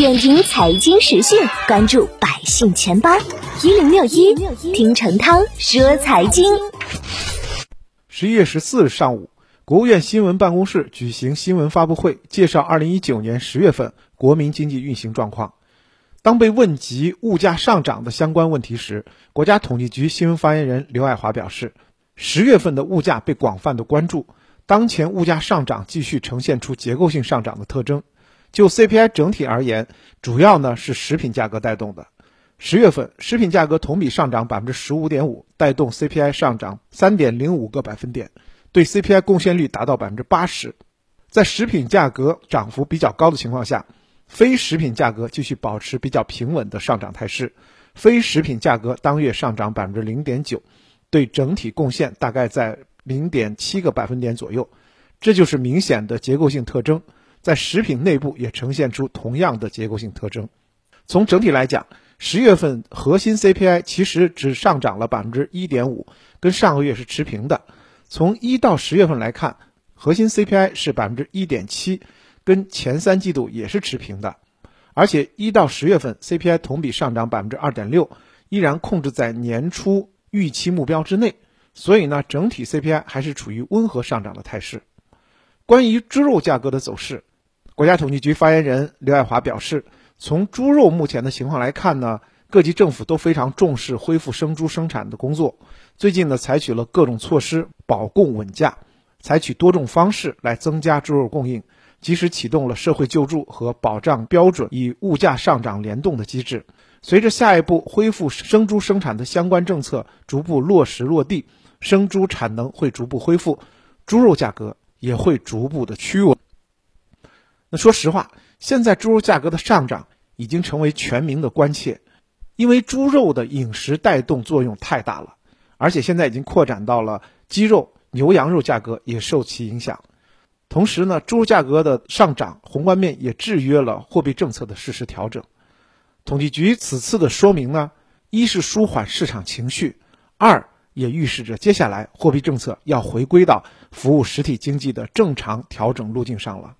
点评财经时讯，关注百姓钱包一零六一，听陈涛说财经。十一月十四日上午，国务院新闻办公室举行新闻发布会，介绍二零一九年十月份国民经济运行状况。当被问及物价上涨的相关问题时，国家统计局新闻发言人刘爱华表示，十月份的物价被广泛的关注，当前物价上涨继续呈现出结构性上涨的特征。就 CPI 整体而言，主要呢是食品价格带动的。十月份食品价格同比上涨百分之十五点五，带动 CPI 上涨三点零五个百分点，对 CPI 贡献率达到百分之八十。在食品价格涨幅比较高的情况下，非食品价格继续保持比较平稳的上涨态势，非食品价格当月上涨百分之零点九，对整体贡献大概在零点七个百分点左右，这就是明显的结构性特征。在食品内部也呈现出同样的结构性特征。从整体来讲，十月份核心 CPI 其实只上涨了百分之一点五，跟上个月是持平的。从一到十月份来看，核心 CPI 是百分之一点七。跟前三季度也是持平的，而且一到十月份 CPI 同比上涨百分之二点六，依然控制在年初预期目标之内，所以呢，整体 CPI 还是处于温和上涨的态势。关于猪肉价格的走势，国家统计局发言人刘爱华表示，从猪肉目前的情况来看呢，各级政府都非常重视恢复生猪生产的工作，最近呢，采取了各种措施保供稳价，采取多种方式来增加猪肉供应。及时启动了社会救助和保障标准与物价上涨联动的机制。随着下一步恢复生猪生产的相关政策逐步落实落地，生猪产能会逐步恢复，猪肉价格也会逐步的趋稳。那说实话，现在猪肉价格的上涨已经成为全民的关切，因为猪肉的饮食带动作用太大了，而且现在已经扩展到了鸡肉、牛羊肉价格也受其影响。同时呢，猪肉价格的上涨，宏观面也制约了货币政策的适时调整。统计局此次的说明呢，一是舒缓市场情绪，二也预示着接下来货币政策要回归到服务实体经济的正常调整路径上了。